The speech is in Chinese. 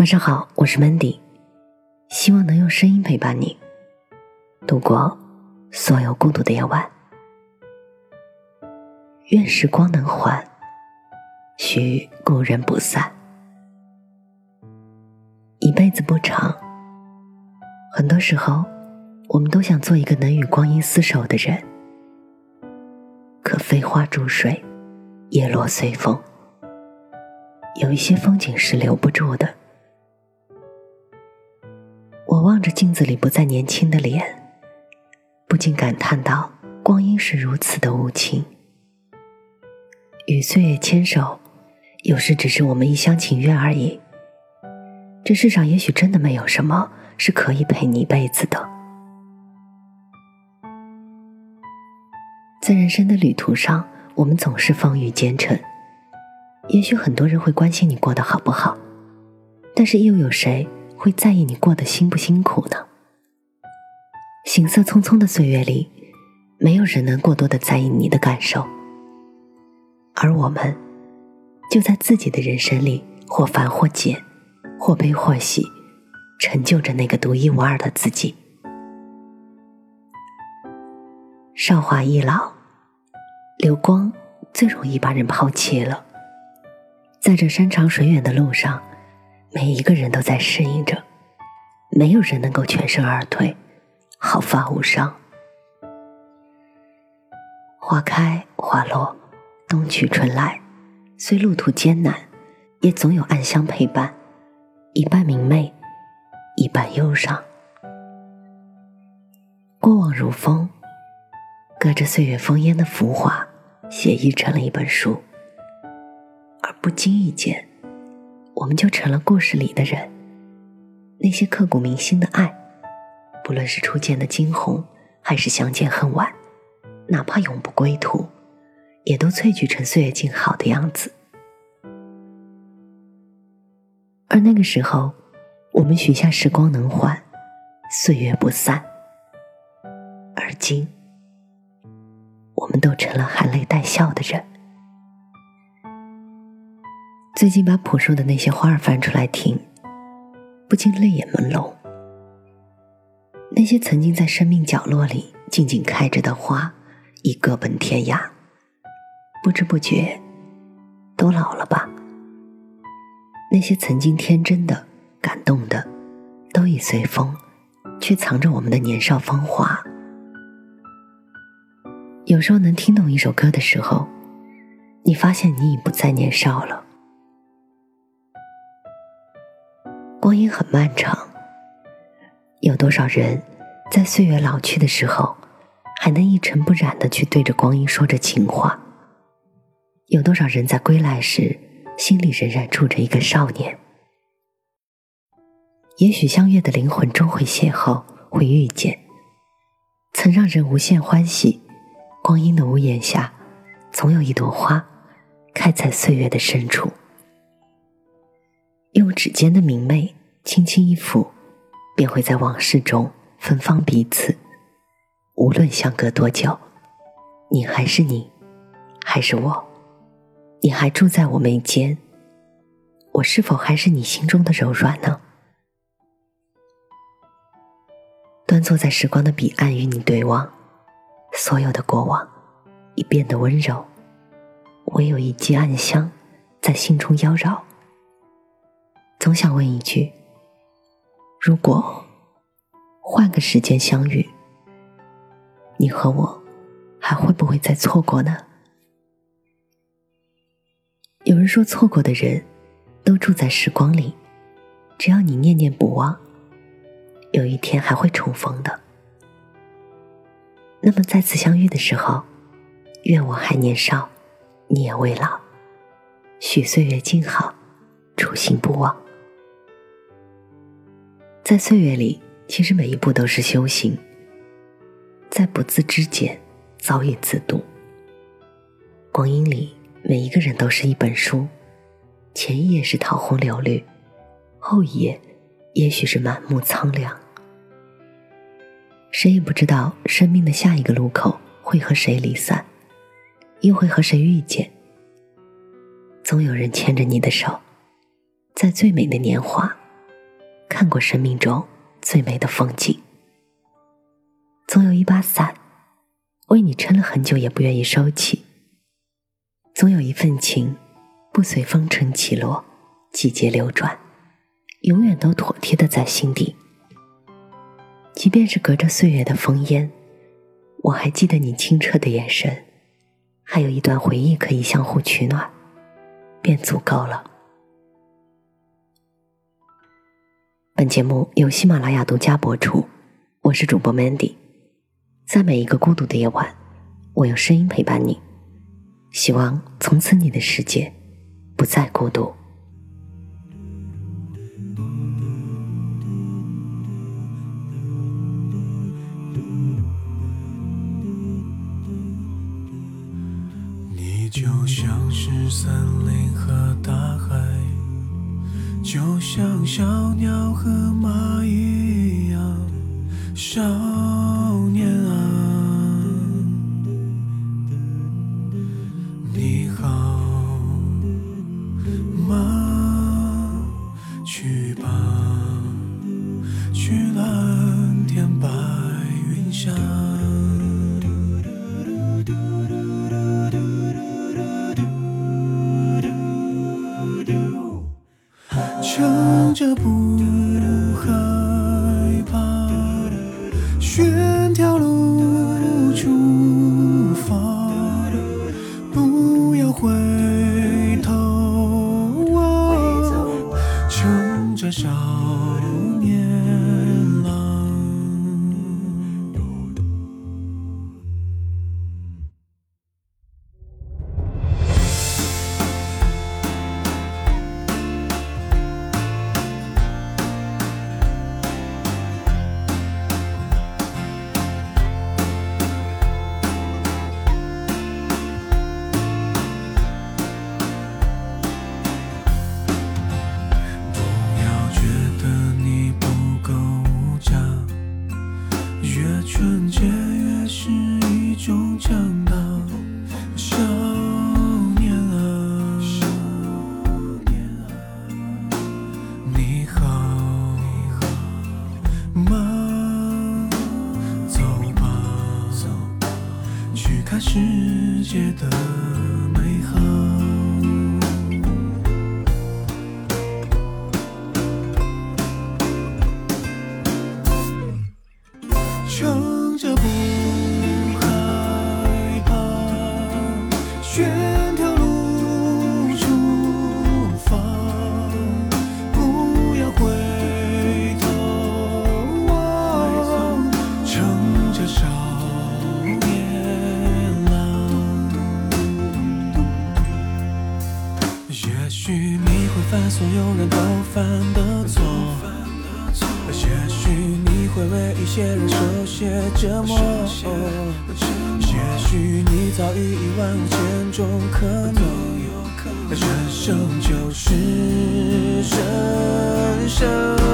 晚上好，我是 Mandy，希望能用声音陪伴你度过所有孤独的夜晚。愿时光能缓，许故人不散。一辈子不长，很多时候，我们都想做一个能与光阴厮守的人。可飞花逐水，叶落随风，有一些风景是留不住的。我望着镜子里不再年轻的脸，不禁感叹道：“光阴是如此的无情，与岁月牵手，有时只是我们一厢情愿而已。这世上也许真的没有什么是可以陪你一辈子的。在人生的旅途上，我们总是风雨兼程。也许很多人会关心你过得好不好，但是又有谁？”会在意你过得辛不辛苦呢？行色匆匆的岁月里，没有人能过多的在意你的感受，而我们就在自己的人生里，或繁或简，或悲或喜，成就着那个独一无二的自己。韶华易老，流光最容易把人抛弃了，在这山长水远的路上。每一个人都在适应着，没有人能够全身而退，毫发无伤。花开花落，冬去春来，虽路途艰难，也总有暗香陪伴，一半明媚，一半忧伤。过往如风，隔着岁月烽烟的浮华，写意成了一本书，而不经意间。我们就成了故事里的人。那些刻骨铭心的爱，不论是初见的惊鸿，还是相见恨晚，哪怕永不归途，也都萃取成岁月静好的样子。而那个时候，我们许下时光能缓，岁月不散。而今，我们都成了含泪带笑的人。最近把朴树的那些花儿翻出来听，不禁泪眼朦胧。那些曾经在生命角落里静静开着的花，已各奔天涯，不知不觉都老了吧？那些曾经天真的、感动的，都已随风，却藏着我们的年少芳华。有时候能听懂一首歌的时候，你发现你已不再年少了。光阴很漫长，有多少人在岁月老去的时候，还能一尘不染的去对着光阴说着情话？有多少人在归来时，心里仍然住着一个少年？也许相约的灵魂终会邂逅，会遇见。曾让人无限欢喜，光阴的屋檐下，总有一朵花，开在岁月的深处。用指尖的明媚轻轻一抚，便会在往事中芬芳彼此。无论相隔多久，你还是你，还是我，你还住在我眉间，我是否还是你心中的柔软呢？端坐在时光的彼岸与你对望，所有的过往已变得温柔，唯有一剂暗香在心中妖娆。总想问一句：如果换个时间相遇，你和我还会不会再错过呢？有人说，错过的人都住在时光里，只要你念念不忘，有一天还会重逢的。那么再次相遇的时候，愿我还年少，你也未老，许岁月静好，初心不忘。在岁月里，其实每一步都是修行。在不自知间，早已自渡。光阴里，每一个人都是一本书，前一页是桃红柳绿，后一页也许是满目苍凉。谁也不知道生命的下一个路口会和谁离散，又会和谁遇见。总有人牵着你的手，在最美的年华。看过生命中最美的风景。总有一把伞，为你撑了很久也不愿意收起；总有一份情，不随风尘起落，季节流转，永远都妥帖的在心底。即便是隔着岁月的烽烟，我还记得你清澈的眼神，还有一段回忆可以相互取暖，便足够了。本节目由喜马拉雅独家播出，我是主播 Mandy。在每一个孤独的夜晚，我用声音陪伴你。希望从此你的世界不再孤独。你就像是森林和大海，就像小鸟和蚂蚁一样，少年啊。不所有人都犯的错，也许你会为一些人受些折磨，也许你早已一万五千种可能，人生就是这。